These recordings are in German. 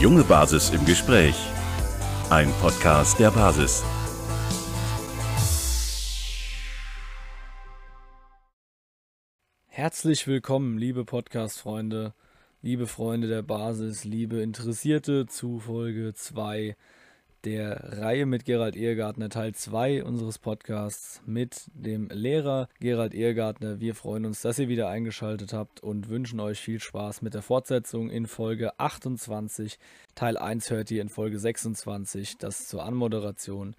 junge Basis im Gespräch. Ein Podcast der Basis. Herzlich willkommen, liebe Podcast-Freunde, liebe Freunde der Basis, liebe Interessierte zu Folge 2 der Reihe mit Gerald Ehrgartner, Teil 2 unseres Podcasts mit dem Lehrer Gerald Ehrgartner. Wir freuen uns, dass ihr wieder eingeschaltet habt und wünschen euch viel Spaß mit der Fortsetzung in Folge 28. Teil 1 hört ihr in Folge 26, das zur Anmoderation.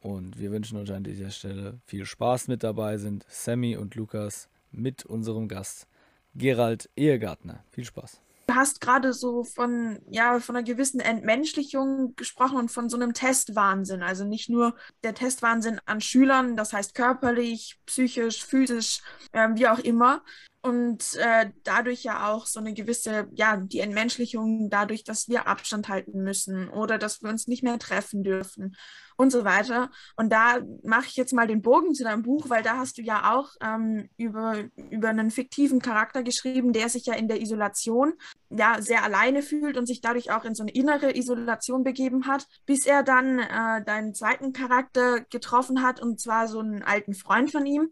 Und wir wünschen euch an dieser Stelle viel Spaß mit dabei sind Sammy und Lukas mit unserem Gast Gerald Ehrgartner. Viel Spaß. Du hast gerade so von, ja, von einer gewissen Entmenschlichung gesprochen und von so einem Testwahnsinn. Also nicht nur der Testwahnsinn an Schülern, das heißt körperlich, psychisch, physisch, äh, wie auch immer, und äh, dadurch ja auch so eine gewisse, ja, die Entmenschlichung dadurch, dass wir Abstand halten müssen oder dass wir uns nicht mehr treffen dürfen und so weiter. Und da mache ich jetzt mal den Bogen zu deinem Buch, weil da hast du ja auch ähm, über, über einen fiktiven Charakter geschrieben, der sich ja in der Isolation ja sehr alleine fühlt und sich dadurch auch in so eine innere Isolation begeben hat, bis er dann äh, deinen zweiten Charakter getroffen hat und zwar so einen alten Freund von ihm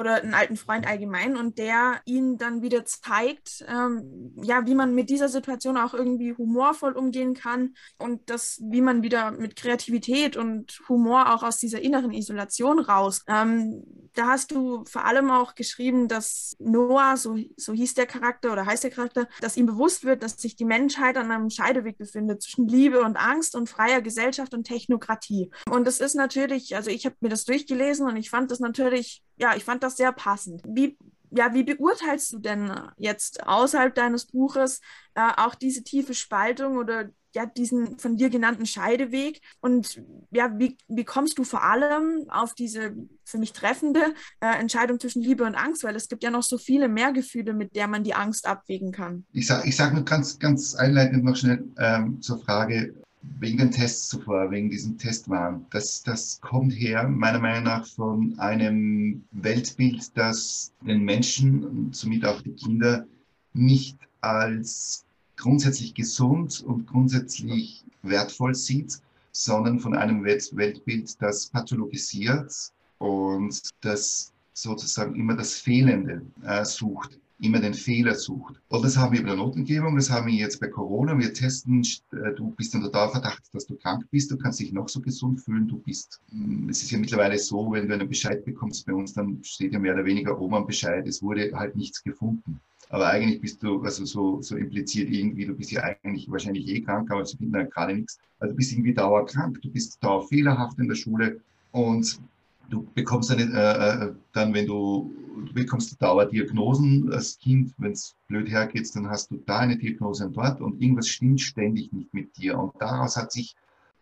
oder einen alten Freund allgemein und der ihn dann wieder zeigt, ähm, ja, wie man mit dieser Situation auch irgendwie humorvoll umgehen kann und das, wie man wieder mit Kreativität und Humor auch aus dieser inneren Isolation raus. Ähm, da hast du vor allem auch geschrieben, dass Noah, so, so hieß der Charakter oder heißt der Charakter, dass ihm bewusst wird, dass sich die Menschheit an einem Scheideweg befindet zwischen Liebe und Angst und freier Gesellschaft und Technokratie. Und das ist natürlich, also ich habe mir das durchgelesen und ich fand das natürlich, ja, ich fand das sehr passend. Wie ja, wie beurteilst du denn jetzt außerhalb deines Buches äh, auch diese tiefe Spaltung oder ja, diesen von dir genannten Scheideweg? Und ja, wie, wie kommst du vor allem auf diese für mich treffende äh, Entscheidung zwischen Liebe und Angst? Weil es gibt ja noch so viele mehr Gefühle, mit der man die Angst abwägen kann. Ich sage ich sag nur ganz, ganz einleitend noch schnell ähm, zur Frage, wegen den Tests zuvor, wegen diesem Testwahn. Das, das kommt her, meiner Meinung nach, von einem Weltbild, das den Menschen und somit auch die Kinder nicht als grundsätzlich gesund und grundsätzlich wertvoll sieht, sondern von einem Weltbild, das pathologisiert und das sozusagen immer das Fehlende äh, sucht, immer den Fehler sucht. Und das haben wir bei der Notengebung, das haben wir jetzt bei Corona. Wir testen, äh, du bist in total Verdacht, dass du krank bist, du kannst dich noch so gesund fühlen, du bist, hm, es ist ja mittlerweile so, wenn du einen Bescheid bekommst bei uns, dann steht ja mehr oder weniger oben am Bescheid, es wurde halt nichts gefunden. Aber eigentlich bist du, also so, so impliziert irgendwie, du bist ja eigentlich wahrscheinlich eh krank, aber sie finden halt gerade nichts. Also du bist irgendwie dauerkrank, du bist dauerfehlerhaft in der Schule und du bekommst dann, äh, äh, dann wenn du, du bekommst Dauerdiagnosen als Kind, wenn es blöd hergeht, dann hast du da eine Diagnose und dort und irgendwas stimmt ständig nicht mit dir. Und daraus hat sich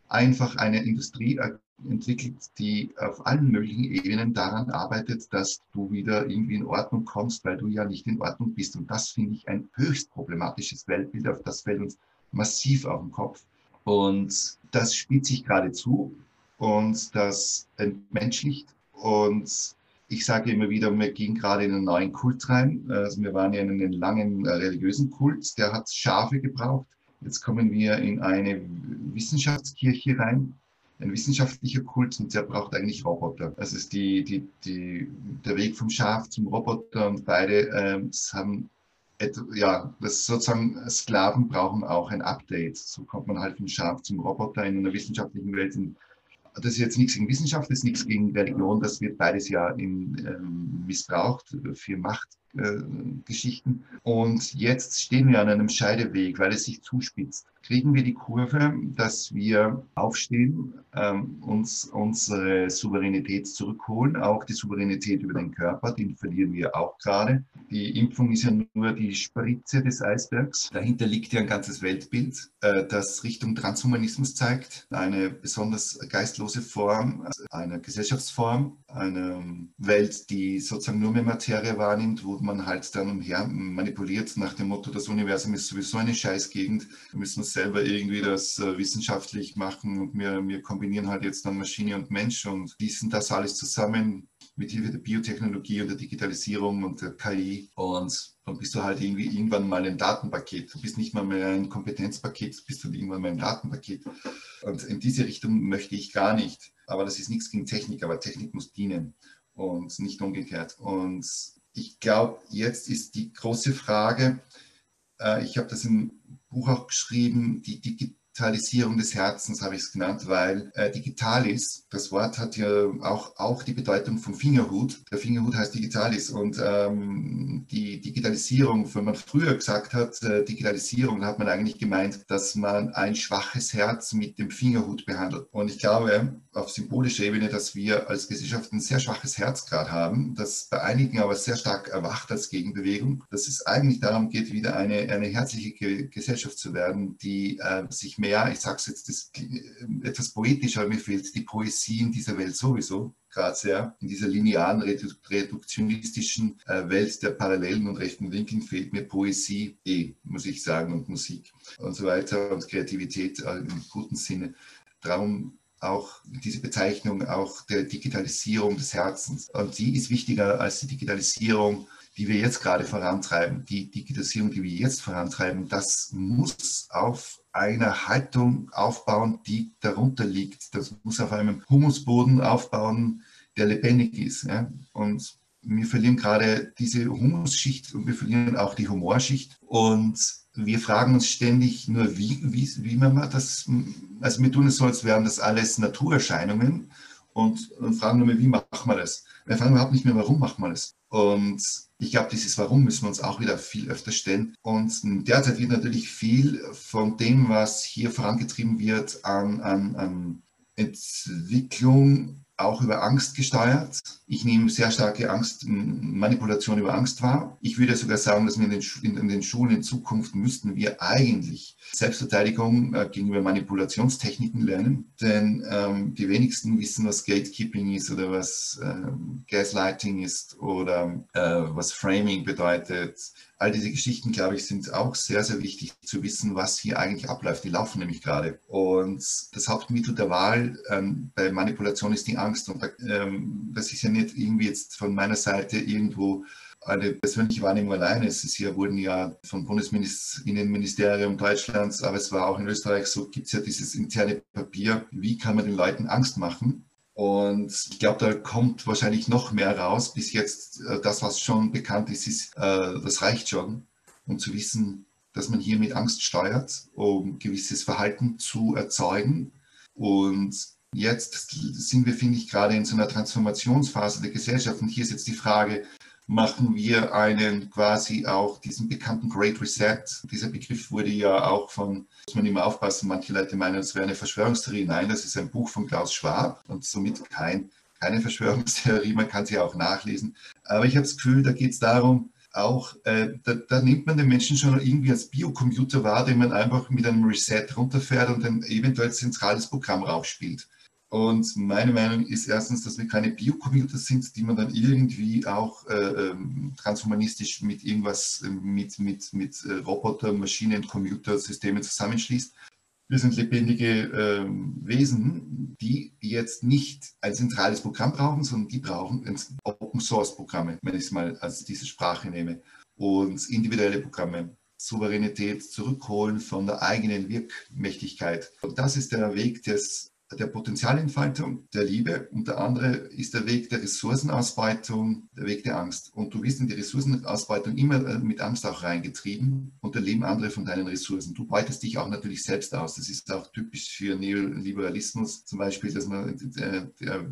einfach eine Industrie entwickelt, die auf allen möglichen Ebenen daran arbeitet, dass du wieder irgendwie in Ordnung kommst, weil du ja nicht in Ordnung bist. Und das finde ich ein höchst problematisches Weltbild, auf das fällt uns massiv auf den Kopf. Und das spielt sich gerade zu und das entmenschlicht. Und ich sage immer wieder, wir gehen gerade in einen neuen Kult rein. Also wir waren ja in einen langen äh, religiösen Kult, der hat Schafe gebraucht. Jetzt kommen wir in eine Wissenschaftskirche rein, ein wissenschaftlicher Kult und der braucht eigentlich Roboter. Das ist die, die, die, der Weg vom Schaf zum Roboter und beide ähm, haben ja, das sozusagen Sklaven brauchen auch ein Update. So kommt man halt vom Schaf zum Roboter in einer wissenschaftlichen Welt. Das ist jetzt nichts gegen Wissenschaft, das ist nichts gegen Religion, das wird beides ja in, ähm, missbraucht für Macht äh. Und jetzt stehen wir an einem Scheideweg, weil es sich zuspitzt. Kriegen wir die Kurve, dass wir aufstehen, ähm, uns unsere Souveränität zurückholen, auch die Souveränität über den Körper, den verlieren wir auch gerade. Die Impfung ist ja nur die Spritze des Eisbergs. Dahinter liegt ja ein ganzes Weltbild, äh, das Richtung Transhumanismus zeigt, eine besonders geistlose Form, eine Gesellschaftsform, eine Welt, die sozusagen nur mehr Materie wahrnimmt, wo man halt dann umher manipuliert nach dem Motto, das Universum ist sowieso eine Scheißgegend. Wir müssen uns selber irgendwie das äh, wissenschaftlich machen und wir, wir kombinieren halt jetzt dann Maschine und Mensch und gießen das alles zusammen mit Hilfe der Biotechnologie und der Digitalisierung und der KI. Und dann bist du halt irgendwie irgendwann mal ein Datenpaket. Du bist nicht mal mehr ein Kompetenzpaket, bist du irgendwann mal ein Datenpaket. Und in diese Richtung möchte ich gar nicht. Aber das ist nichts gegen Technik, aber Technik muss dienen und nicht umgekehrt. Und ich glaube, jetzt ist die große Frage, äh, ich habe das im Buch auch geschrieben, die, die, Digitalisierung des Herzens habe ich es genannt, weil äh, Digitalis, das Wort hat ja auch, auch die Bedeutung vom Fingerhut. Der Fingerhut heißt Digitalis und ähm, die Digitalisierung, wenn man früher gesagt hat, äh, Digitalisierung, hat man eigentlich gemeint, dass man ein schwaches Herz mit dem Fingerhut behandelt. Und ich glaube auf symbolischer Ebene, dass wir als Gesellschaft ein sehr schwaches Herz gerade haben, das bei einigen aber sehr stark erwacht als Gegenbewegung, dass es eigentlich darum geht, wieder eine, eine herzliche Ge Gesellschaft zu werden, die äh, sich mehr mehr, ich sage es jetzt das, äh, etwas aber mir fehlt die Poesie in dieser Welt sowieso gerade sehr. In dieser linearen, reduktionistischen äh, Welt der Parallelen und rechten Winkeln fehlt mir Poesie eh, muss ich sagen, und Musik und so weiter und Kreativität äh, im guten Sinne. Darum auch diese Bezeichnung auch der Digitalisierung des Herzens. Und die ist wichtiger als die Digitalisierung die wir jetzt gerade vorantreiben, die Digitalisierung, die wir jetzt vorantreiben, das muss auf einer Haltung aufbauen, die darunter liegt. Das muss auf einem Humusboden aufbauen, der lebendig ist. Ja? Und wir verlieren gerade diese Humusschicht und wir verlieren auch die Humorschicht. Und wir fragen uns ständig nur, wie, wie, wie man das, also wir tun es so, als wären das alles Naturerscheinungen und, fragen nur, wie macht man das? Wir fragen überhaupt nicht mehr, warum macht man das? Und ich glaube, dieses Warum müssen wir uns auch wieder viel öfter stellen. Und derzeit wird natürlich viel von dem, was hier vorangetrieben wird, an, an, an Entwicklung auch über Angst gesteuert. Ich nehme sehr starke Angst, Manipulation über Angst wahr. Ich würde sogar sagen, dass wir in den, in, in den Schulen in Zukunft müssten wir eigentlich Selbstverteidigung äh, gegenüber Manipulationstechniken lernen. Denn ähm, die wenigsten wissen, was Gatekeeping ist oder was ähm, Gaslighting ist oder äh, was Framing bedeutet all diese Geschichten, glaube ich, sind auch sehr, sehr wichtig zu wissen, was hier eigentlich abläuft. Die laufen nämlich gerade. Und das Hauptmittel der Wahl ähm, bei Manipulation ist die Angst. Und ähm, das ist ja nicht irgendwie jetzt von meiner Seite irgendwo eine persönliche Wahrnehmung alleine. Es ist hier wurden ja vom Bundesinnenministerium Deutschlands, aber es war auch in Österreich so, gibt es ja dieses interne Papier, wie kann man den Leuten Angst machen. Und ich glaube, da kommt wahrscheinlich noch mehr raus. Bis jetzt, äh, das, was schon bekannt ist, ist äh, das reicht schon, um zu wissen, dass man hier mit Angst steuert, um gewisses Verhalten zu erzeugen. Und jetzt sind wir, finde ich, gerade in so einer Transformationsphase der Gesellschaft. Und hier ist jetzt die Frage, machen wir einen quasi auch diesen bekannten Great Reset. Dieser Begriff wurde ja auch von, muss man immer aufpassen, manche Leute meinen, es wäre eine Verschwörungstheorie. Nein, das ist ein Buch von Klaus Schwab und somit kein, keine Verschwörungstheorie, man kann sie auch nachlesen. Aber ich habe das Gefühl, da geht es darum, auch, äh, da, da, nimmt man den Menschen schon irgendwie als Biocomputer wahr, den man einfach mit einem Reset runterfährt und ein eventuell zentrales Programm raufspielt. Und meine Meinung ist erstens, dass wir keine Biocomputer sind, die man dann irgendwie auch äh, ähm, transhumanistisch mit irgendwas, äh, mit, mit, mit äh, Roboter, Maschinen, Computersystemen zusammenschließt. Wir sind lebendige äh, Wesen, die jetzt nicht ein zentrales Programm brauchen, sondern die brauchen Open Source Programme, wenn ich es mal als diese Sprache nehme, und individuelle Programme. Souveränität zurückholen von der eigenen Wirkmächtigkeit. Und das ist der Weg des der Potenzialentfaltung, der Liebe und der andere ist der Weg der Ressourcenausbeutung, der Weg der Angst. Und du wirst in die Ressourcenausbeutung immer äh, mit Angst auch reingetrieben und erleben andere von deinen Ressourcen. Du beutest dich auch natürlich selbst aus. Das ist auch typisch für Neoliberalismus zum Beispiel, dass man der, äh, der,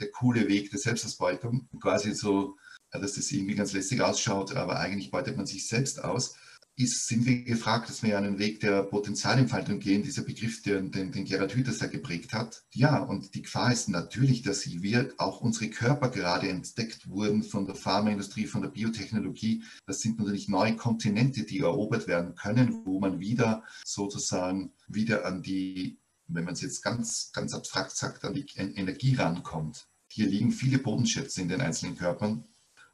der coole Weg der Selbstausbeutung quasi so, dass das irgendwie ganz lässig ausschaut, aber eigentlich beutet man sich selbst aus ist, sind wir gefragt, dass wir einen Weg der Potenzialentfaltung gehen, dieser Begriff, den, den, den Gerhard Hüthers ja geprägt hat. Ja, und die Gefahr ist natürlich, dass wir, auch unsere Körper gerade entdeckt wurden von der Pharmaindustrie, von der Biotechnologie. Das sind natürlich neue Kontinente, die erobert werden können, wo man wieder sozusagen wieder an die, wenn man es jetzt ganz, ganz abstrakt sagt, an die Energie rankommt. Hier liegen viele Bodenschätze in den einzelnen Körpern.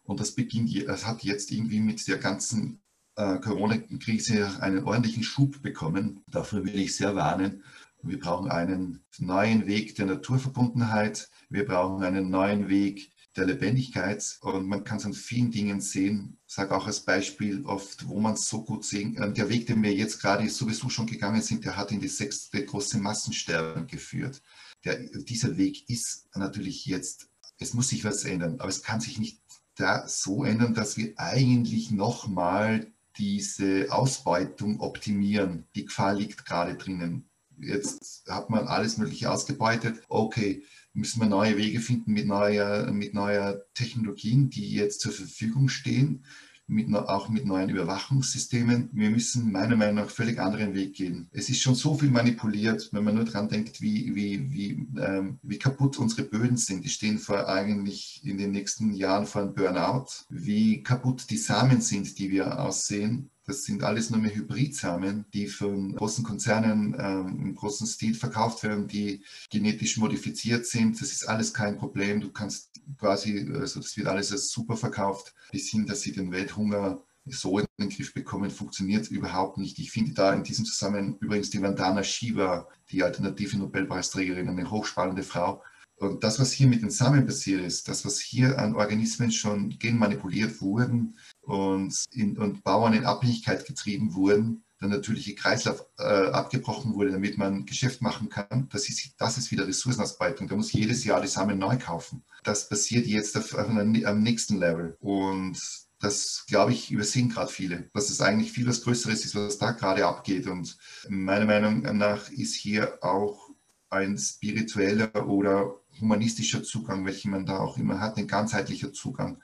Und das beginnt, das hat jetzt irgendwie mit der ganzen äh, Corona-Krise einen ordentlichen Schub bekommen. Dafür will ich sehr warnen. Wir brauchen einen neuen Weg der Naturverbundenheit. Wir brauchen einen neuen Weg der Lebendigkeit und man kann es an vielen Dingen sehen. Ich sage auch als Beispiel oft, wo man es so gut sehen kann. Der Weg, den wir jetzt gerade sowieso schon gegangen sind, der hat in die sechste große Massensterben geführt. Der, dieser Weg ist natürlich jetzt, es muss sich was ändern, aber es kann sich nicht da so ändern, dass wir eigentlich nochmal diese Ausbeutung optimieren. Die Gefahr liegt gerade drinnen. Jetzt hat man alles Mögliche ausgebeutet. Okay, müssen wir neue Wege finden mit neuer, mit neuer Technologien, die jetzt zur Verfügung stehen, mit, auch mit neuen Überwachungssystemen. Wir müssen meiner Meinung nach völlig anderen Weg gehen. Es ist schon so viel manipuliert, wenn man nur daran denkt, wie, wie, wie, ähm, wie kaputt unsere Böden sind. Die stehen vor eigentlich in den nächsten Jahren vor einem Burnout. Wie kaputt die Samen sind, die wir aussehen das sind alles nur mehr Hybridsamen, die von großen Konzernen ähm, im großen Stil verkauft werden, die genetisch modifiziert sind. Das ist alles kein Problem. Du kannst quasi, also das wird alles als super verkauft, bis hin, dass sie den Welthunger so in den Griff bekommen, funktioniert überhaupt nicht. Ich finde da in diesem Zusammenhang übrigens die Vandana Shiva, die alternative Nobelpreisträgerin, eine hochspannende Frau, und das, was hier mit den Samen passiert ist, das, was hier an Organismen schon genmanipuliert wurden und, in, und Bauern in Abhängigkeit getrieben wurden, der natürliche Kreislauf äh, abgebrochen wurde, damit man Geschäft machen kann, das ist, das ist wieder Ressourcenausbeutung. Da muss jedes Jahr die Samen neu kaufen. Das passiert jetzt auf, auf einem, am nächsten Level. Und das, glaube ich, übersehen gerade viele, dass es eigentlich viel was Größeres ist, was da gerade abgeht. Und meiner Meinung nach ist hier auch ein spiritueller oder humanistischer Zugang, welchen man da auch immer hat, ein ganzheitlicher Zugang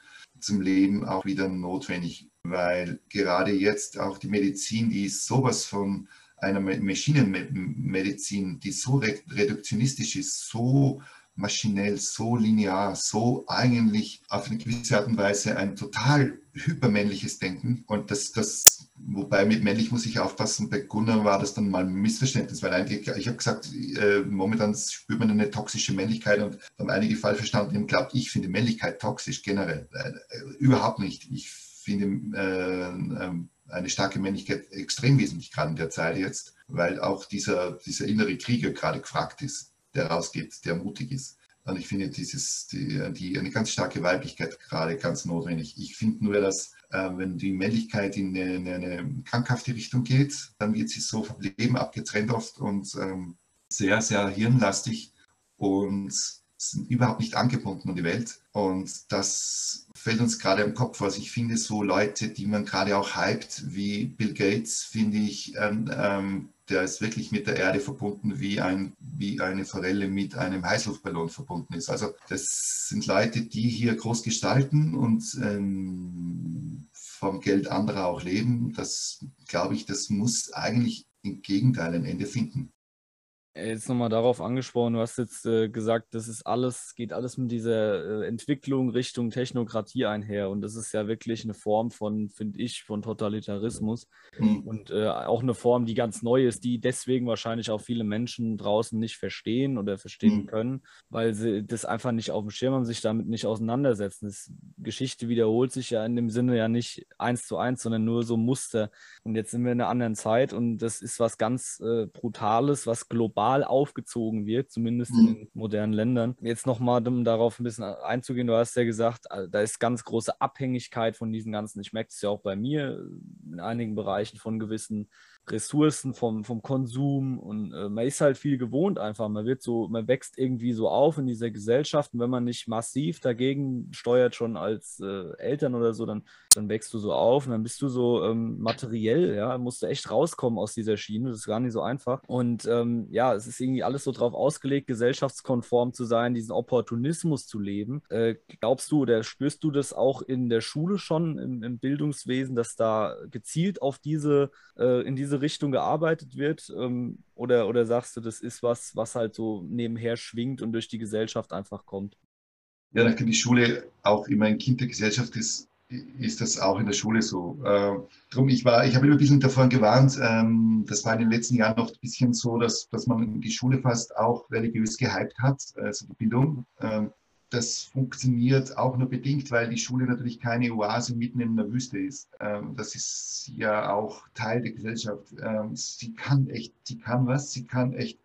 zum Leben auch wieder notwendig, weil gerade jetzt auch die Medizin, die ist sowas von einer Maschinenmedizin, die so reduktionistisch ist, so maschinell, so linear, so eigentlich auf eine gewisse Art und Weise ein total hypermännliches Denken. Und das, das, wobei mit männlich muss ich aufpassen, bei Gunnar war das dann mal ein Missverständnis, weil eigentlich, ich habe gesagt, äh, momentan spürt man eine toxische Männlichkeit und haben einige falsch verstanden und glaubt, ich finde Männlichkeit toxisch generell. Äh, überhaupt nicht. Ich finde äh, ähm, eine starke Männlichkeit extrem wesentlich gerade in der Zeit jetzt, weil auch dieser, dieser innere Krieger gerade gefragt ist der rausgeht, der mutig ist. Und ich finde dieses, die, die, eine ganz starke Weiblichkeit gerade ganz notwendig. Ich finde nur, dass äh, wenn die Männlichkeit in eine, in eine, krankhafte Richtung geht, dann wird sie so vom Leben abgetrennt oft und ähm, sehr, sehr hirnlastig und sind überhaupt nicht angebunden an die Welt. Und das fällt uns gerade im Kopf. Also ich finde so Leute, die man gerade auch hypt, wie Bill Gates, finde ich ähm, ähm, der ist wirklich mit der Erde verbunden, wie, ein, wie eine Forelle mit einem Heißluftballon verbunden ist. Also das sind Leute, die hier groß gestalten und ähm, vom Geld anderer auch leben. Das glaube ich, das muss eigentlich im Gegenteil ein Ende finden. Jetzt nochmal darauf angesprochen, du hast jetzt äh, gesagt, das ist alles, geht alles mit dieser äh, Entwicklung Richtung Technokratie einher. Und das ist ja wirklich eine Form von, finde ich, von Totalitarismus. Mhm. Und äh, auch eine Form, die ganz neu ist, die deswegen wahrscheinlich auch viele Menschen draußen nicht verstehen oder verstehen mhm. können, weil sie das einfach nicht auf dem Schirm haben, sich damit nicht auseinandersetzen. Das, Geschichte wiederholt sich ja in dem Sinne ja nicht eins zu eins, sondern nur so Muster. Und jetzt sind wir in einer anderen Zeit und das ist was ganz äh, Brutales, was global global aufgezogen wird, zumindest mhm. in modernen Ländern. Jetzt nochmal, um darauf ein bisschen einzugehen, du hast ja gesagt, äh, da ist ganz große Abhängigkeit von diesen ganzen, ich merke es ja auch bei mir, in einigen Bereichen von gewissen Ressourcen vom, vom Konsum und äh, man ist halt viel gewohnt einfach. Man wird so, man wächst irgendwie so auf in dieser Gesellschaft und wenn man nicht massiv dagegen steuert, schon als äh, Eltern oder so, dann, dann wächst du so auf und dann bist du so ähm, materiell, ja, musst du echt rauskommen aus dieser Schiene. Das ist gar nicht so einfach. Und ähm, ja, es ist irgendwie alles so drauf ausgelegt, gesellschaftskonform zu sein, diesen Opportunismus zu leben. Äh, glaubst du oder spürst du das auch in der Schule schon, im, im Bildungswesen, dass da gezielt auf diese, äh, in diese diese Richtung gearbeitet wird? Ähm, oder, oder sagst du, das ist was, was halt so nebenher schwingt und durch die Gesellschaft einfach kommt? Ja, nachdem die Schule auch immer ein Kind der Gesellschaft ist, ist das auch in der Schule so. Äh, drum, ich war, ich habe immer ein bisschen davon gewarnt, ähm, das war in den letzten Jahren noch ein bisschen so, dass, dass man die Schule fast auch religiös gehypt hat, also die Bildung. Ähm, das funktioniert auch nur bedingt, weil die Schule natürlich keine Oase mitten in der Wüste ist. Ähm, das ist ja auch Teil der Gesellschaft. Ähm, sie kann echt, sie kann was, sie kann echt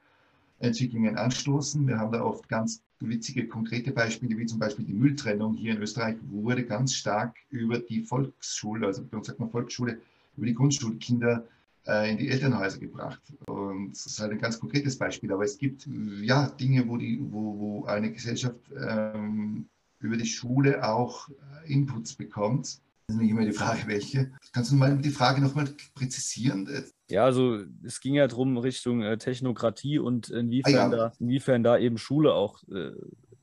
Entwicklungen anstoßen. Wir haben da oft ganz witzige konkrete Beispiele, wie zum Beispiel die Mülltrennung hier in Österreich, wurde ganz stark über die Volksschule, also bei uns sagt man Volksschule, über die Grundschulkinder in die Elternhäuser gebracht. Und das ist halt ein ganz konkretes Beispiel. Aber es gibt ja Dinge, wo, die, wo, wo eine Gesellschaft ähm, über die Schule auch äh, Inputs bekommt. Das ist nicht immer die Frage, welche. Kannst du mal die Frage nochmal präzisieren? Ja, also es ging ja darum Richtung äh, Technokratie und inwiefern, ah, ja. da, inwiefern da eben Schule auch äh,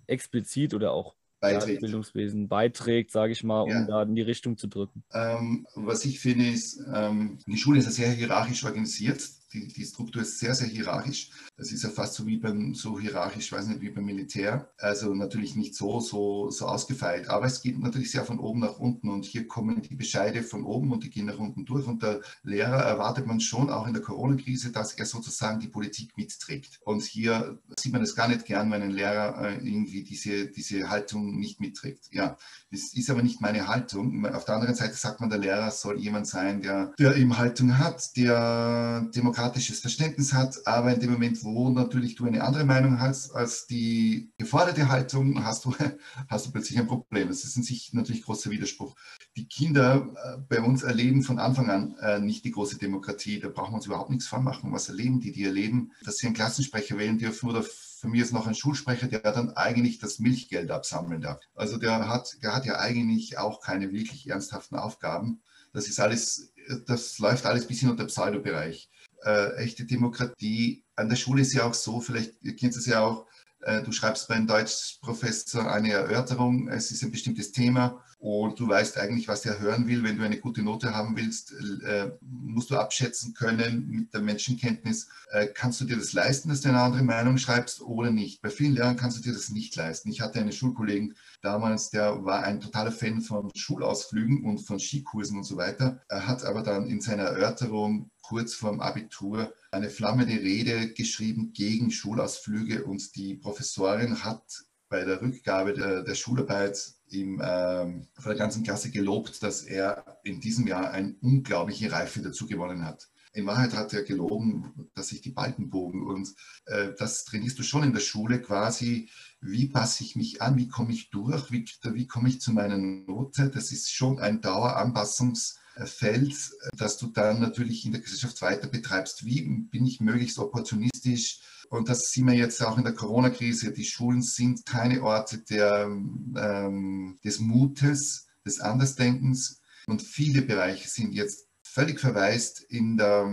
explizit oder auch beiträgt. Bildungswesen beiträgt, sage ich mal, um ja. da in die Richtung zu drücken. Ähm, was ich finde, ist, ähm, die Schule ist ja sehr hierarchisch organisiert die, die Struktur ist sehr, sehr hierarchisch. Das ist ja fast so wie beim, so hierarchisch, weiß nicht, wie beim Militär. Also natürlich nicht so, so, so ausgefeilt. Aber es geht natürlich sehr von oben nach unten und hier kommen die Bescheide von oben und die gehen nach unten durch. Und der Lehrer erwartet man schon auch in der Corona-Krise, dass er sozusagen die Politik mitträgt. Und hier sieht man es gar nicht gern, wenn ein Lehrer äh, irgendwie diese, diese Haltung nicht mitträgt. Ja, das ist aber nicht meine Haltung. Auf der anderen Seite sagt man, der Lehrer soll jemand sein, der, der eben Haltung hat, der demokratisch demokratisches Verständnis hat, aber in dem Moment, wo natürlich du eine andere Meinung hast als die geforderte Haltung, hast du, hast du plötzlich ein Problem. Das ist in sich natürlich großer Widerspruch. Die Kinder äh, bei uns erleben von Anfang an äh, nicht die große Demokratie. Da brauchen wir uns überhaupt nichts vormachen. Was erleben die? Die erleben, dass sie einen Klassensprecher wählen dürfen oder für mich ist noch ein Schulsprecher, der dann eigentlich das Milchgeld absammeln darf. Also der hat, der hat ja eigentlich auch keine wirklich ernsthaften Aufgaben. Das ist alles, das läuft alles bis in unter Pseudo-Bereich äh, echte Demokratie. An der Schule ist ja auch so, vielleicht ihr kennt es ja auch, äh, du schreibst bei einem Deutschprofessor eine Erörterung, es ist ein bestimmtes Thema und du weißt eigentlich, was er hören will. Wenn du eine gute Note haben willst, äh, musst du abschätzen können mit der Menschenkenntnis, äh, kannst du dir das leisten, dass du eine andere Meinung schreibst oder nicht. Bei vielen Lehrern kannst du dir das nicht leisten. Ich hatte einen Schulkollegen damals, der war ein totaler Fan von Schulausflügen und von Skikursen und so weiter. Er hat aber dann in seiner Erörterung kurz vorm Abitur eine flammende Rede geschrieben gegen Schulausflüge und die Professorin hat bei der Rückgabe der, der Schularbeit ihm ähm, von der ganzen Klasse gelobt, dass er in diesem Jahr eine unglaubliche Reife dazu gewonnen hat. In Wahrheit hat er gelogen, dass sich die Balken bogen und äh, das trainierst du schon in der Schule quasi. Wie passe ich mich an? Wie komme ich durch? Wie, wie komme ich zu meiner Note? Das ist schon ein Daueranpassungs- Feld, dass du dann natürlich in der Gesellschaft weiter betreibst. Wie bin ich möglichst opportunistisch? Und das sehen wir jetzt auch in der Corona-Krise. Die Schulen sind keine Orte der, ähm, des Mutes, des Andersdenkens. Und viele Bereiche sind jetzt völlig verwaist in der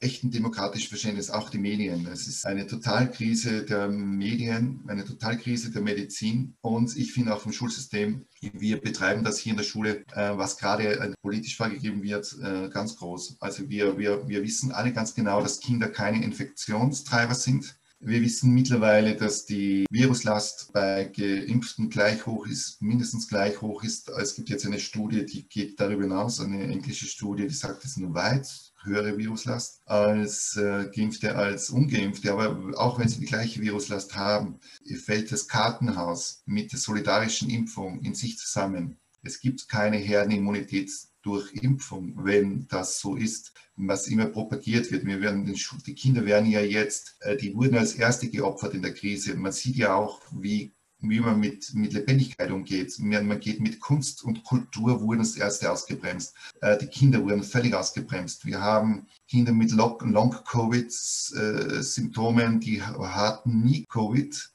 echten demokratischen Verständnis, auch die Medien. Es ist eine Totalkrise der Medien, eine Totalkrise der Medizin und ich finde auch vom Schulsystem, wir betreiben das hier in der Schule, äh, was gerade politisch vorgegeben wird, äh, ganz groß. Also wir, wir, wir wissen alle ganz genau, dass Kinder keine Infektionstreiber sind. Wir wissen mittlerweile, dass die Viruslast bei Geimpften gleich hoch ist, mindestens gleich hoch ist. Es gibt jetzt eine Studie, die geht darüber hinaus, eine englische Studie, die sagt, es ist nur weit höhere Viruslast als äh, Geimpfte, als Ungeimpfte. Aber auch wenn sie die gleiche Viruslast haben, fällt das Kartenhaus mit der solidarischen Impfung in sich zusammen. Es gibt keine Herdenimmunität durch Impfung, wenn das so ist, was immer propagiert wird. Wir werden den, die Kinder werden ja jetzt, äh, die wurden als Erste geopfert in der Krise. Man sieht ja auch, wie wie man mit, mit Lebendigkeit umgeht. Man geht mit Kunst und Kultur wurden das erste ausgebremst. Äh, die Kinder wurden völlig ausgebremst. Wir haben Kinder mit Long-Covid-Symptomen, die hatten nie Covid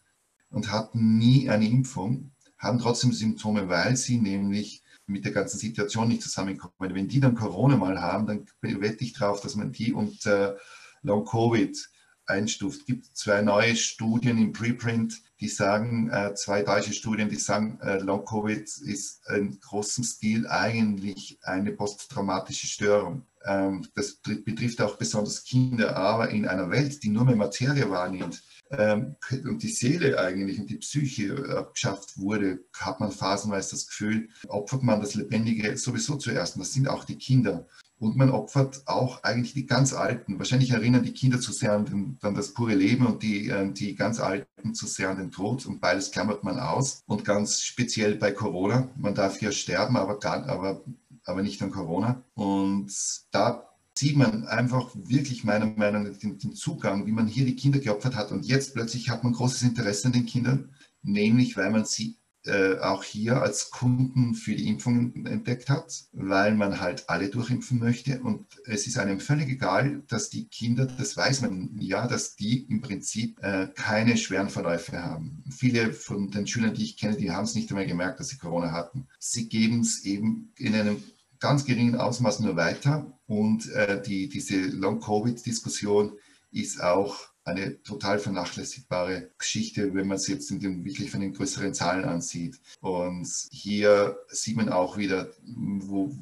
und hatten nie eine Impfung, haben trotzdem Symptome, weil sie nämlich mit der ganzen Situation nicht zusammenkommen. Wenn die dann Corona mal haben, dann wette ich darauf, dass man die unter Long-Covid einstuft. Es gibt zwei neue Studien im Preprint, die sagen, äh, zwei deutsche Studien, die sagen, äh, Long-Covid ist in großem Stil eigentlich eine posttraumatische Störung. Ähm, das betrifft auch besonders Kinder, aber in einer Welt, die nur mehr Materie wahrnimmt und die Seele eigentlich und die Psyche abgeschafft wurde, hat man phasenweise das Gefühl, opfert man das Lebendige sowieso zuerst. Und das sind auch die Kinder. Und man opfert auch eigentlich die ganz Alten. Wahrscheinlich erinnern die Kinder zu sehr an, den, an das pure Leben und die, äh, die ganz Alten zu sehr an den Tod. Und beides klammert man aus. Und ganz speziell bei Corona. Man darf ja sterben, aber, gar, aber, aber nicht an Corona. Und da sieht man einfach wirklich meiner Meinung nach den, den Zugang, wie man hier die Kinder geopfert hat. Und jetzt plötzlich hat man großes Interesse an den Kindern, nämlich weil man sie äh, auch hier als Kunden für die Impfungen entdeckt hat, weil man halt alle durchimpfen möchte. Und es ist einem völlig egal, dass die Kinder, das weiß man ja, dass die im Prinzip äh, keine schweren Verläufe haben. Viele von den Schülern, die ich kenne, die haben es nicht einmal gemerkt, dass sie Corona hatten. Sie geben es eben in einem ganz geringen Ausmaß nur weiter. Und äh, die, diese Long-Covid-Diskussion ist auch eine total vernachlässigbare Geschichte, wenn man es jetzt in den, wirklich von den größeren Zahlen ansieht. Und hier sieht man auch wieder, wo,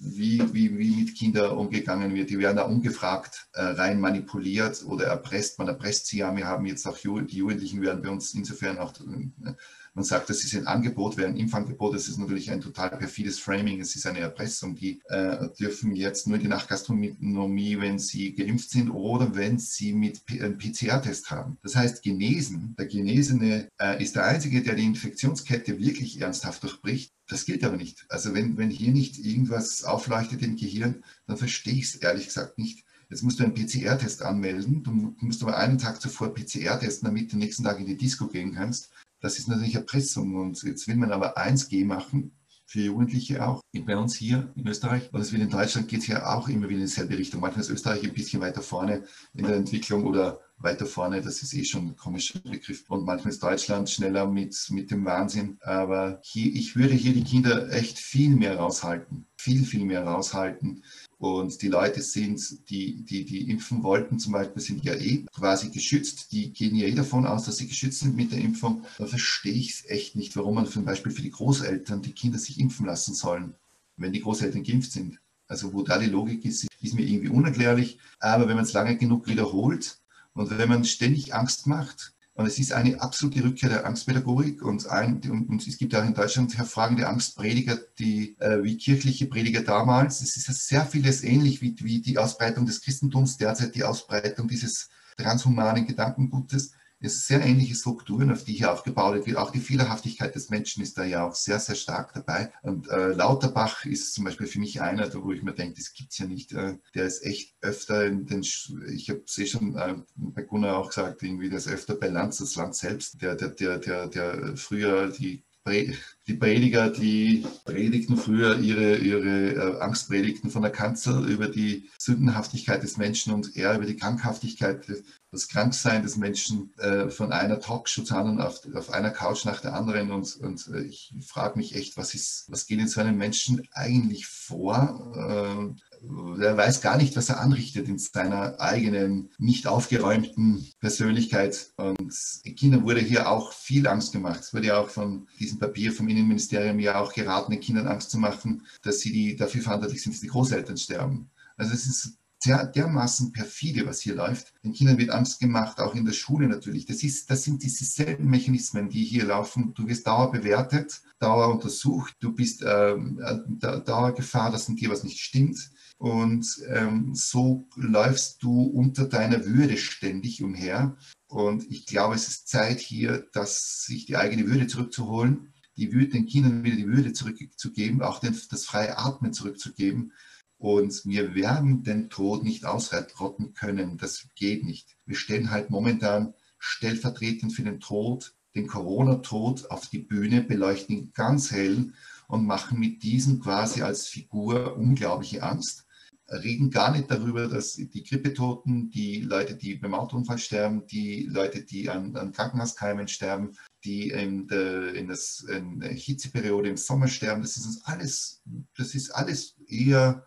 wie, wie, wie mit Kindern umgegangen wird. Die werden da ungefragt äh, rein manipuliert oder erpresst. Man erpresst sie ja. Wir haben jetzt auch die Jugendlichen werden bei uns insofern auch äh, man sagt, das ist ein Angebot, wäre ein Impfangebot. Das ist natürlich ein total perfides Framing. Es ist eine Erpressung. Die äh, dürfen jetzt nur die Nachgastronomie, wenn sie geimpft sind oder wenn sie mit P einen PCR-Test haben. Das heißt, genesen, der Genesene äh, ist der Einzige, der die Infektionskette wirklich ernsthaft durchbricht. Das gilt aber nicht. Also wenn, wenn hier nicht irgendwas aufleuchtet im Gehirn, dann verstehe ich es ehrlich gesagt nicht. Jetzt musst du einen PCR-Test anmelden. Du musst aber einen Tag zuvor PCR testen, damit du nächsten Tag in die Disco gehen kannst. Das ist natürlich Erpressung. Und jetzt will man aber 1G machen, für Jugendliche auch, bei uns hier in Österreich. Und es will in Deutschland geht es ja auch immer wieder in dieselbe Richtung. Manchmal ist Österreich ein bisschen weiter vorne in der Entwicklung oder weiter vorne, das ist eh schon ein komischer Begriff. Und manchmal ist Deutschland schneller mit, mit dem Wahnsinn. Aber hier, ich würde hier die Kinder echt viel mehr raushalten. Viel, viel mehr raushalten. Und die Leute sind, die, die, die impfen wollten, zum Beispiel, sind ja eh quasi geschützt. Die gehen ja eh davon aus, dass sie geschützt sind mit der Impfung. Da verstehe ich es echt nicht, warum man zum Beispiel für die Großeltern die Kinder sich impfen lassen sollen, wenn die Großeltern geimpft sind. Also wo da die Logik ist, ist mir irgendwie unerklärlich. Aber wenn man es lange genug wiederholt und wenn man ständig Angst macht, und es ist eine absolute Rückkehr der Angstpädagogik und, ein, und, es gibt auch in Deutschland hervorragende Angstprediger, die äh, wie kirchliche Prediger damals. Es ist ja sehr vieles ähnlich wie, wie die Ausbreitung des Christentums, derzeit die Ausbreitung dieses transhumanen Gedankengutes. Es sehr ähnliche Strukturen, auf die hier aufgebaut wird. Auch die Fehlerhaftigkeit des Menschen ist da ja auch sehr, sehr stark dabei. Und äh, Lauterbach ist zum Beispiel für mich einer, wo ich mir denke, das gibt's ja nicht. Äh, der ist echt öfter in den, ich habe es eh schon äh, bei Gunnar auch gesagt, irgendwie, der ist öfter bei Lanz, das Land selbst, der, der, der, der, der früher die die Prediger, die predigten früher ihre, ihre äh, Angstpredigten von der Kanzel über die Sündenhaftigkeit des Menschen und eher über die Krankhaftigkeit, das Kranksein des Menschen äh, von einer Talkshow zu anderen auf, auf einer Couch nach der anderen. Und, und äh, ich frage mich echt, was, ist, was geht in so einem Menschen eigentlich vor? Ähm, er weiß gar nicht, was er anrichtet in seiner eigenen, nicht aufgeräumten Persönlichkeit. Und Kindern wurde hier auch viel Angst gemacht. Es wurde ja auch von diesem Papier vom Innenministerium ja auch geraten, den Kindern Angst zu machen, dass sie die, dafür verantwortlich sind, dass die Großeltern sterben. Also es ist dermaßen perfide, was hier läuft. Den Kindern wird Angst gemacht, auch in der Schule natürlich. Das, ist, das sind diese selben Mechanismen, die hier laufen. Du wirst Dauer bewertet, Dauer untersucht, du bist ähm, äh, Dauergefahr, dass in dir was nicht stimmt. Und ähm, so läufst du unter deiner Würde ständig umher. Und ich glaube, es ist Zeit hier, dass sich die eigene Würde zurückzuholen, die Würde, den Kindern wieder die Würde zurückzugeben, auch den, das freie Atmen zurückzugeben. Und wir werden den Tod nicht ausrotten können. Das geht nicht. Wir stellen halt momentan stellvertretend für den Tod, den Corona-Tod auf die Bühne, beleuchten ihn ganz hell und machen mit diesem quasi als Figur unglaubliche Angst reden gar nicht darüber, dass die Grippetoten, die Leute, die beim Autounfall sterben, die Leute, die an, an Krankenhauskeimen sterben, die in der, in, das, in der Hitzeperiode im Sommer sterben, das ist uns alles, das ist alles eher,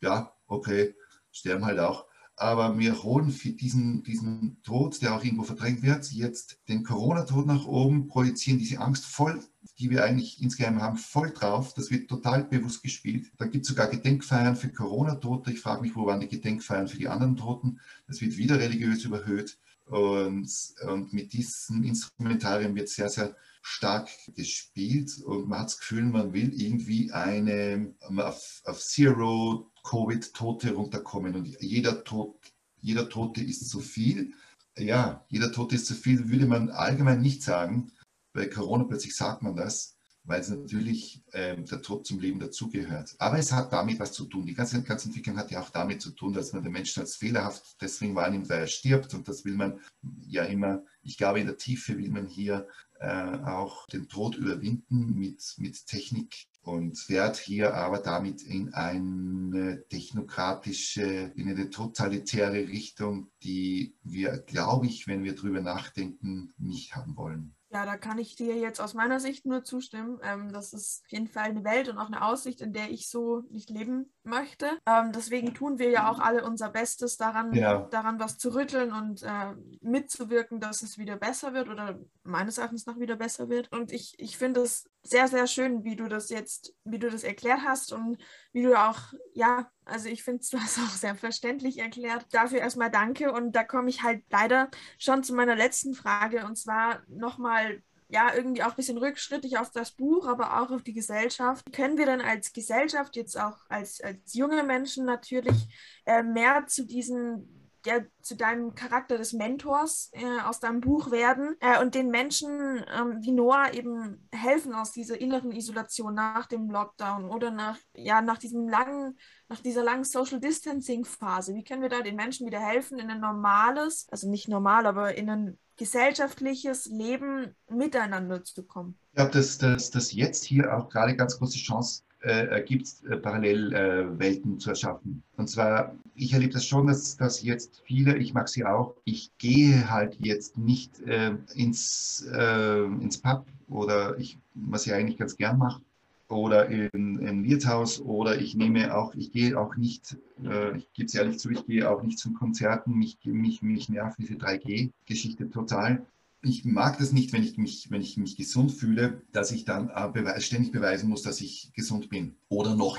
ja, okay, sterben halt auch. Aber wir holen für diesen, diesen Tod, der auch irgendwo verdrängt wird, jetzt den Corona-Tod nach oben, projizieren diese Angst voll die wir eigentlich insgeheim haben, voll drauf. Das wird total bewusst gespielt. Da gibt es sogar Gedenkfeiern für Corona-Tote. Ich frage mich, wo waren die Gedenkfeiern für die anderen Toten? Das wird wieder religiös überhöht. Und, und mit diesen Instrumentarien wird sehr, sehr stark gespielt. Und man hat das Gefühl, man will irgendwie eine auf, auf Zero Covid-Tote runterkommen. Und jeder, Tod, jeder Tote ist zu viel. Ja, jeder Tote ist zu viel, würde man allgemein nicht sagen bei Corona plötzlich sagt man das. weil es natürlich äh, der Tod zum Leben dazugehört. Aber es hat damit was zu tun. Die ganze, ganze Entwicklung hat ja auch damit zu tun, dass man den Menschen als fehlerhaft deswegen wahrnimmt, weil er stirbt. Und das will man ja immer, ich glaube, in der Tiefe will man hier äh, auch den Tod überwinden mit, mit Technik und fährt hier aber damit in eine technokratische, in eine totalitäre Richtung, die wir, glaube ich, wenn wir darüber nachdenken, nicht haben wollen. Ja, da kann ich dir jetzt aus meiner Sicht nur zustimmen. Ähm, das ist auf jeden Fall eine Welt und auch eine Aussicht, in der ich so nicht leben möchte. Ähm, deswegen tun wir ja auch alle unser Bestes daran, ja. daran was zu rütteln und äh, mitzuwirken, dass es wieder besser wird oder meines Erachtens nach wieder besser wird. Und ich, ich finde es sehr, sehr schön, wie du das jetzt, wie du das erklärt hast und wie du auch, ja, also ich finde, du hast auch sehr verständlich erklärt. Dafür erstmal danke. Und da komme ich halt leider schon zu meiner letzten Frage und zwar nochmal ja, irgendwie auch ein bisschen rückschrittig auf das Buch, aber auch auf die Gesellschaft. Können wir dann als Gesellschaft, jetzt auch als, als junge Menschen natürlich, äh, mehr zu diesen ja, zu deinem Charakter des Mentors äh, aus deinem Buch werden äh, und den Menschen ähm, wie Noah eben helfen aus dieser inneren Isolation nach dem Lockdown oder nach, ja, nach diesem langen, nach dieser langen Social Distancing Phase. Wie können wir da den Menschen wieder helfen, in ein normales, also nicht normal, aber in ein gesellschaftliches Leben miteinander zu kommen? Ich glaube, dass, dass, dass jetzt hier auch gerade ganz große Chance äh, gibt, äh, Parallelwelten äh, zu erschaffen. Und zwar, ich erlebe das schon, dass, dass jetzt viele, ich mag sie auch, ich gehe halt jetzt nicht äh, ins, äh, ins Pub oder ich, was ich eigentlich ganz gern mache, oder in ein Wirtshaus oder ich nehme auch, ich gehe auch nicht, äh, ich gebe es ehrlich zu, ich gehe auch nicht zu Konzerten, mich, mich, mich nervt diese 3G-Geschichte total ich mag das nicht, wenn ich mich, wenn ich mich gesund fühle, dass ich dann äh, beweis, ständig beweisen muss, dass ich gesund bin. Oder noch,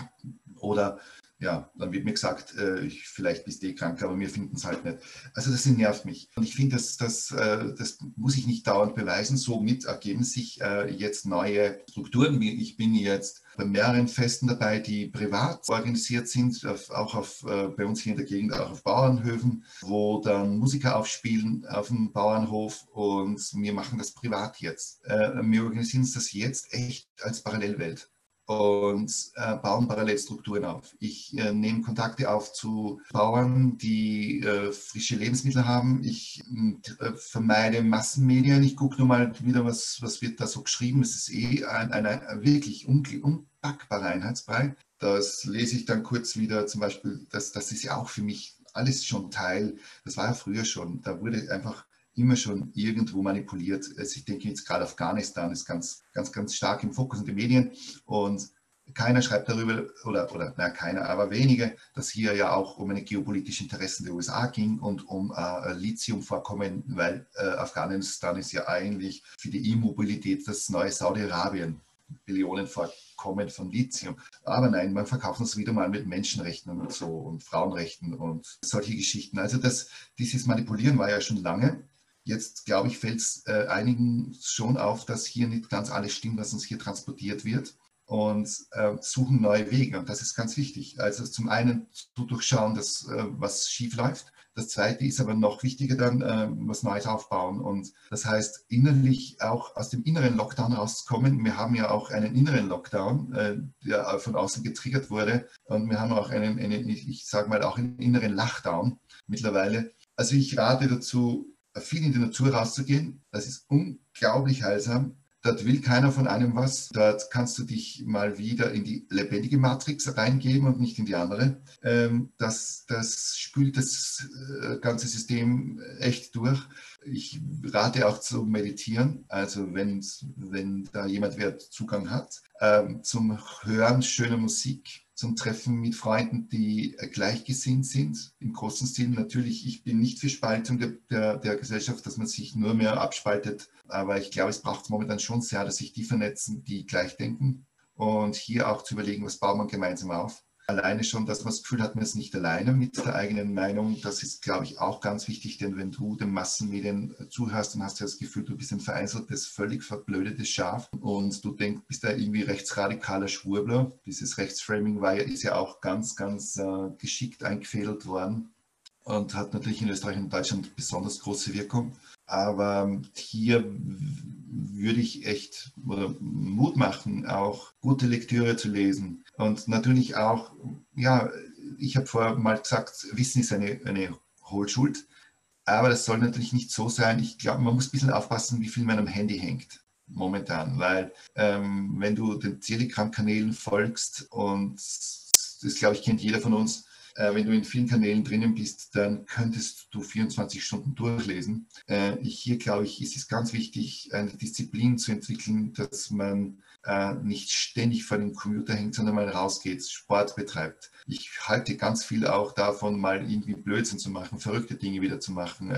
oder ja, dann wird mir gesagt, äh, ich, vielleicht bist du eh krank, aber wir finden es halt nicht. Also das nervt mich. Und ich finde, das, das, äh, das muss ich nicht dauernd beweisen. Somit ergeben sich äh, jetzt neue Strukturen. Ich bin jetzt bei mehreren Festen dabei, die privat organisiert sind, auf, auch auf, äh, bei uns hier in der Gegend, auch auf Bauernhöfen, wo dann Musiker aufspielen auf dem Bauernhof und wir machen das privat jetzt. Äh, wir organisieren das jetzt echt als Parallelwelt und äh, bauen Parallelstrukturen auf. Ich äh, nehme Kontakte auf zu Bauern, die äh, frische Lebensmittel haben. Ich äh, vermeide Massenmedien. Ich gucke nur mal wieder, was, was wird da so geschrieben. Es ist eh ein, ein, ein wirklich unpackbarer Einheitsbrei. Das lese ich dann kurz wieder, zum Beispiel, das, das ist ja auch für mich alles schon Teil, das war ja früher schon, da wurde einfach immer schon irgendwo manipuliert. Also ich denke jetzt gerade Afghanistan ist ganz, ganz, ganz stark im Fokus in den Medien und keiner schreibt darüber, oder, oder na, keiner, aber wenige, dass hier ja auch um eine geopolitische Interessen der USA ging und um äh, Lithiumvorkommen, weil äh, Afghanistan ist ja eigentlich für die E-Mobilität das neue Saudi-Arabien. Billionenvorkommen von Lithium. Aber nein, man verkauft es wieder mal mit Menschenrechten und so und Frauenrechten und solche Geschichten. Also das, dieses Manipulieren war ja schon lange. Jetzt, glaube ich, fällt es äh, einigen schon auf, dass hier nicht ganz alles stimmt, was uns hier transportiert wird und äh, suchen neue Wege. Und das ist ganz wichtig. Also zum einen zu durchschauen, dass, äh, was schief läuft. Das zweite ist aber noch wichtiger dann, äh, was Neues aufbauen. Und das heißt, innerlich auch aus dem inneren Lockdown rauszukommen. Wir haben ja auch einen inneren Lockdown, äh, der von außen getriggert wurde. Und wir haben auch einen, einen ich sage mal, auch einen inneren Lachdown mittlerweile. Also ich rate dazu, viel in die Natur rauszugehen. Das ist unglaublich heilsam. Dort will keiner von einem was. Dort kannst du dich mal wieder in die lebendige Matrix reingeben und nicht in die andere. Ähm, das, das spült das äh, ganze System echt durch. Ich rate auch zum Meditieren, also wenn, wenn da jemand, wer Zugang hat, ähm, zum Hören schöner Musik zum Treffen mit Freunden, die äh, gleichgesinnt sind, im großen Stil. Natürlich, ich bin nicht für Spaltung der, der, der, Gesellschaft, dass man sich nur mehr abspaltet, aber ich glaube, es braucht momentan schon sehr, dass sich die vernetzen, die gleich denken und hier auch zu überlegen, was bauen wir gemeinsam auf. Alleine schon, dass man das Gefühl hat, man ist nicht alleine mit der eigenen Meinung. Das ist, glaube ich, auch ganz wichtig, denn wenn du den Massenmedien zuhörst, dann hast du das Gefühl, du bist ein vereinzeltes, völlig verblödetes Schaf und du denkst, bist da irgendwie rechtsradikaler Schwurbler. Dieses Rechtsframing war ja, ist ja auch ganz, ganz äh, geschickt eingefädelt worden. und hat natürlich in Österreich und Deutschland besonders große Wirkung. Aber hier würde ich echt Mut machen, auch gute Lektüre zu lesen. Und natürlich auch, ja, ich habe vorher mal gesagt, Wissen ist eine, eine Hohlschuld. Aber das soll natürlich nicht so sein. Ich glaube, man muss ein bisschen aufpassen, wie viel man am Handy hängt momentan, weil ähm, wenn du den Telegram-Kanälen folgst und das glaube ich kennt jeder von uns, äh, wenn du in vielen Kanälen drinnen bist, dann könntest du 24 Stunden durchlesen. Äh, hier glaube ich, ist es ganz wichtig, eine Disziplin zu entwickeln, dass man äh, nicht ständig vor dem Computer hängt, sondern mal rausgeht, Sport betreibt. Ich halte ganz viel auch davon, mal irgendwie Blödsinn zu machen, verrückte Dinge wieder zu machen.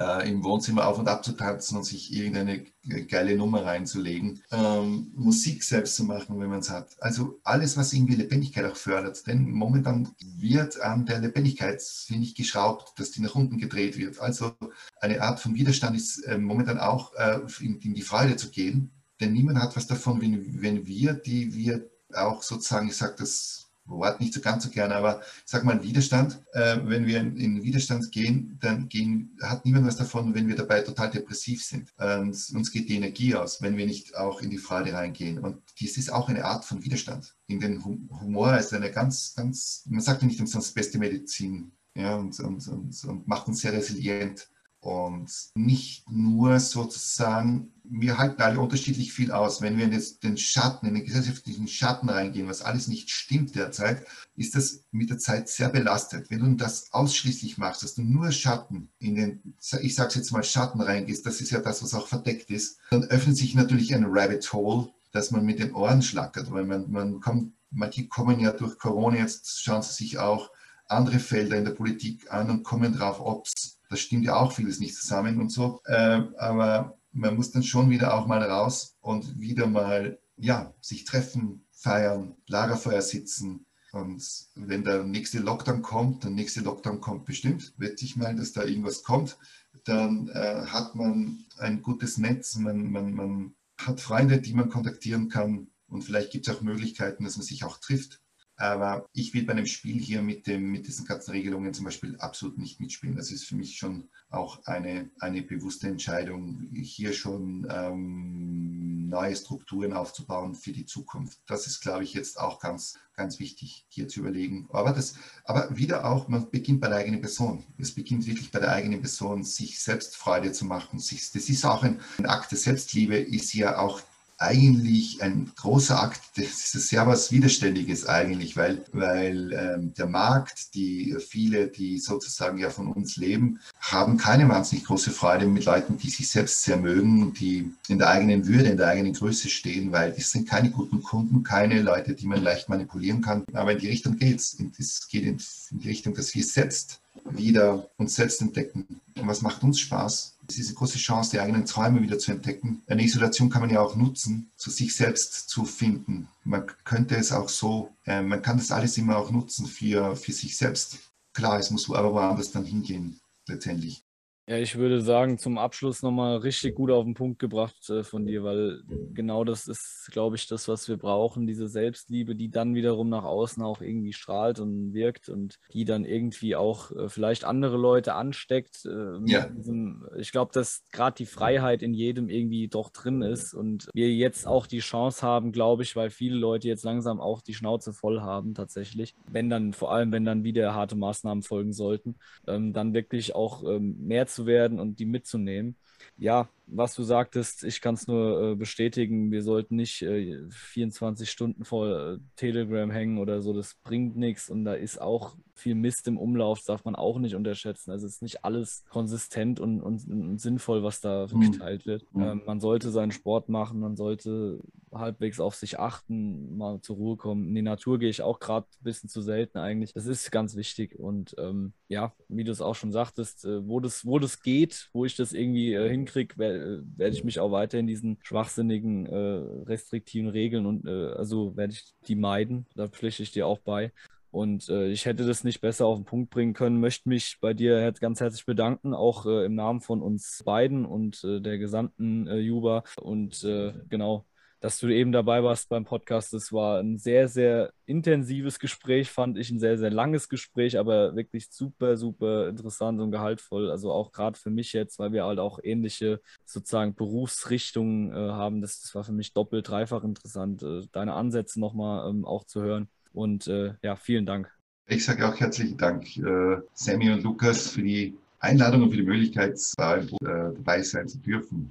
Äh, im Wohnzimmer auf und ab zu tanzen und sich irgendeine geile Nummer reinzulegen, ähm, Musik selbst zu machen, wenn man es hat. Also alles, was irgendwie Lebendigkeit auch fördert. Denn momentan wird an der Lebendigkeit, finde ich, geschraubt, dass die nach unten gedreht wird. Also eine Art von Widerstand ist äh, momentan auch äh, in, in, die Freude zu gehen. Denn niemand hat was davon, wenn, wenn wir, die wir auch sozusagen, ich sage das Wort nicht so ganz so gerne, aber ich sag mal Widerstand. Äh, wenn wir in, in, Widerstand gehen, dann gehen, hat niemand was davon, wenn wir dabei total depressiv sind. Und uns geht die Energie aus, wenn wir nicht auch in die Freude reingehen. Und dies ist auch eine Art von Widerstand. In den Humor ist eine ganz, ganz, man sagt ja nicht umsonst beste Medizin. Ja, und, und, und, und macht uns sehr resilient und nicht nur sozusagen, wir halten alle unterschiedlich viel aus. Wenn wir jetzt den Schatten, in den gesellschaftlichen Schatten reingehen, was alles nicht stimmt derzeit, ist das mit der Zeit sehr belastet. Wenn du das ausschließlich machst, dass du nur Schatten in den, ich sage jetzt mal Schatten reingehst, das ist ja das, was auch verdeckt ist, dann öffnet sich natürlich ein Rabbit Hole, dass man mit den Ohren schlackert, weil man, man kommt, manche kommen ja durch Corona, jetzt schauen sie sich auch andere Felder in der Politik an und kommen drauf, ob es das stimmt ja auch vieles nicht zusammen und so. Äh, aber man muss dann schon wieder auch mal raus und wieder mal, ja, sich treffen, feiern, Lagerfeuer sitzen. Und wenn der nächste Lockdown kommt, der nächste Lockdown kommt bestimmt, wette ich mal, dass da irgendwas kommt, dann äh, hat man ein gutes Netz, man, man, man hat Freunde, die man kontaktieren kann und vielleicht gibt es auch Möglichkeiten, dass man sich auch trifft. Aber ich will bei einem Spiel hier mit, dem, mit diesen ganzen Regelungen zum Beispiel absolut nicht mitspielen. Das ist für mich schon auch eine, eine bewusste Entscheidung, hier schon ähm, neue Strukturen aufzubauen für die Zukunft. Das ist, glaube ich, jetzt auch ganz, ganz wichtig hier zu überlegen. Aber, das, aber wieder auch, man beginnt bei der eigenen Person. Es beginnt wirklich bei der eigenen Person, sich selbst Freude zu machen. Sich, das ist auch ein, ein Akt der Selbstliebe, ist ja auch eigentlich ein großer Akt, das ist sehr was Widerständiges eigentlich, weil, weil ähm, der Markt, die viele, die sozusagen ja von uns leben, haben keine wahnsinnig große Freude mit Leuten, die sich selbst sehr mögen, die in der eigenen Würde, in der eigenen Größe stehen, weil das sind keine guten Kunden, keine Leute, die man leicht manipulieren kann. Aber in die Richtung geht's. Es geht in die Richtung, dass wir selbst wieder uns selbst entdecken. Und was macht uns Spaß? Es ist eine große Chance, die eigenen Träume wieder zu entdecken. Eine Isolation kann man ja auch nutzen, zu sich selbst zu finden. Man könnte es auch so, äh, man kann das alles immer auch nutzen für, für sich selbst. Klar, es muss aber woanders dann hingehen, letztendlich. Ja, ich würde sagen, zum Abschluss nochmal richtig gut auf den Punkt gebracht äh, von dir, weil genau das ist, glaube ich, das, was wir brauchen, diese Selbstliebe, die dann wiederum nach außen auch irgendwie strahlt und wirkt und die dann irgendwie auch äh, vielleicht andere Leute ansteckt. Äh, ja. Diesem, ich glaube, dass gerade die Freiheit in jedem irgendwie doch drin ist und wir jetzt auch die Chance haben, glaube ich, weil viele Leute jetzt langsam auch die Schnauze voll haben tatsächlich, wenn dann, vor allem wenn dann wieder harte Maßnahmen folgen sollten, ähm, dann wirklich auch ähm, mehr zu werden und die mitzunehmen. Ja, was du sagtest, ich kann es nur äh, bestätigen, wir sollten nicht äh, 24 Stunden vor äh, Telegram hängen oder so, das bringt nichts und da ist auch viel Mist im Umlauf, das darf man auch nicht unterschätzen. Also es ist nicht alles konsistent und, und, und sinnvoll, was da mhm. geteilt wird. Ähm, man sollte seinen Sport machen, man sollte halbwegs auf sich achten, mal zur Ruhe kommen. In die Natur gehe ich auch gerade ein bisschen zu selten eigentlich. Das ist ganz wichtig und ähm, ja, wie du es auch schon sagtest, äh, wo, das, wo das geht, wo ich das irgendwie äh, hinkriege, werde werd ich mich auch weiterhin diesen schwachsinnigen, äh, restriktiven Regeln und äh, also werde ich die meiden. Da pflichte ich dir auch bei. Und äh, ich hätte das nicht besser auf den Punkt bringen können. Möchte mich bei dir ganz herzlich bedanken, auch äh, im Namen von uns beiden und äh, der gesamten äh, Juba. Und äh, genau, dass du eben dabei warst beim Podcast. Es war ein sehr, sehr intensives Gespräch, fand ich, ein sehr, sehr langes Gespräch, aber wirklich super, super interessant und gehaltvoll. Also auch gerade für mich jetzt, weil wir halt auch ähnliche sozusagen Berufsrichtungen äh, haben. Das, das, war für mich doppelt, dreifach interessant, äh, deine Ansätze nochmal ähm, auch zu hören. Und äh, ja, vielen Dank. Ich sage auch herzlichen Dank, äh, Sammy und Lukas, für die Einladung und für die Möglichkeit, äh, dabei sein zu dürfen.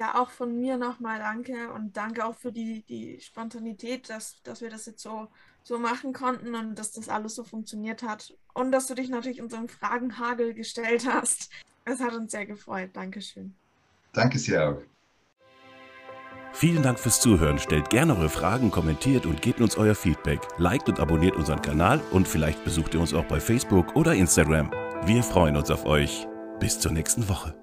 Ja, auch von mir nochmal danke und danke auch für die, die Spontanität, dass, dass wir das jetzt so, so machen konnten und dass das alles so funktioniert hat. Und dass du dich natürlich unserem Fragenhagel gestellt hast. Es hat uns sehr gefreut. Dankeschön. Danke sehr auch. Vielen Dank fürs Zuhören. Stellt gerne eure Fragen, kommentiert und gebt uns euer Feedback. Liked und abonniert unseren Kanal und vielleicht besucht ihr uns auch bei Facebook oder Instagram. Wir freuen uns auf euch. Bis zur nächsten Woche.